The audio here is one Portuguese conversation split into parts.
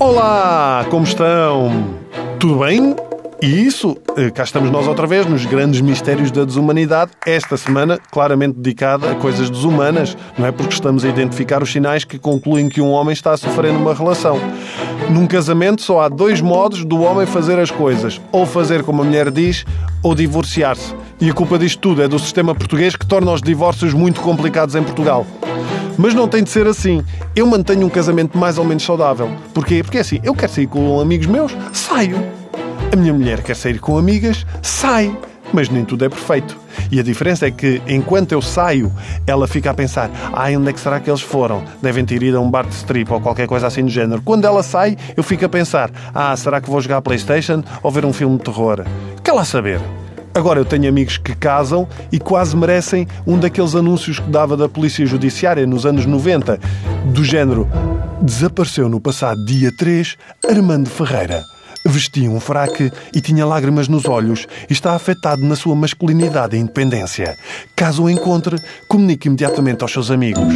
Olá, como estão? Tudo bem? E isso, eh, cá estamos nós outra vez nos grandes mistérios da desumanidade, esta semana claramente dedicada a coisas desumanas, não é? Porque estamos a identificar os sinais que concluem que um homem está a sofrer numa relação. Num casamento só há dois modos do homem fazer as coisas: ou fazer como a mulher diz, ou divorciar-se. E a culpa disto tudo é do sistema português que torna os divórcios muito complicados em Portugal. Mas não tem de ser assim. Eu mantenho um casamento mais ou menos saudável. Porquê? Porque é assim, eu quero sair com amigos meus, saio. A minha mulher quer sair com amigas, sai. Mas nem tudo é perfeito. E a diferença é que, enquanto eu saio, ela fica a pensar: ah, onde é que será que eles foram? Devem ter ido a um bar de strip ou qualquer coisa assim do género. Quando ela sai, eu fico a pensar: ah, será que vou jogar a Playstation ou ver um filme de terror? Quer lá saber? Agora eu tenho amigos que casam e quase merecem um daqueles anúncios que dava da Polícia Judiciária nos anos 90, do género: desapareceu no passado dia 3 Armando Ferreira. Vestia um fraque e tinha lágrimas nos olhos e está afetado na sua masculinidade e independência. Caso o encontre, comunique imediatamente aos seus amigos.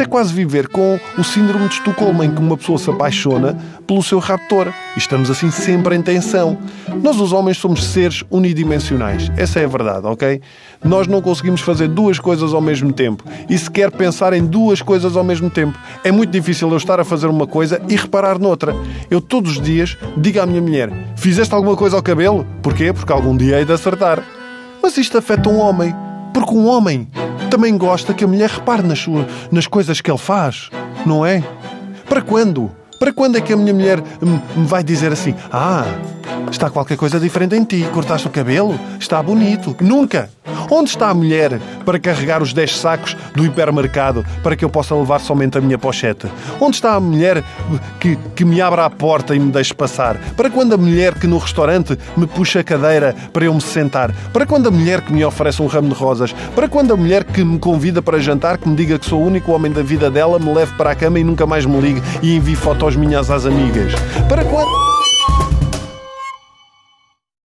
Isto é quase viver com o síndrome de Estocolmo, em que uma pessoa se apaixona pelo seu raptor. E estamos assim sempre em tensão. Nós, os homens, somos seres unidimensionais. Essa é a verdade, ok? Nós não conseguimos fazer duas coisas ao mesmo tempo. E sequer pensar em duas coisas ao mesmo tempo. É muito difícil eu estar a fazer uma coisa e reparar noutra. Eu, todos os dias, digo à minha mulher: Fizeste alguma coisa ao cabelo? Porquê? Porque algum dia hei de acertar. Mas isto afeta um homem. Porque um homem também gosta que a mulher repare nas, nas coisas que ele faz, não é? Para quando? Para quando é que a minha mulher me vai dizer assim: Ah, está qualquer coisa diferente em ti, cortaste o cabelo, está bonito? Nunca! Onde está a mulher para carregar os 10 sacos do hipermercado para que eu possa levar somente a minha pochete? Onde está a mulher que, que me abra a porta e me deixe passar? Para quando a mulher que no restaurante me puxa a cadeira para eu me sentar? Para quando a mulher que me oferece um ramo de rosas? Para quando a mulher que me convida para jantar, que me diga que sou o único homem da vida dela, me leve para a cama e nunca mais me ligue e envie fotos minhas às amigas? Para quando.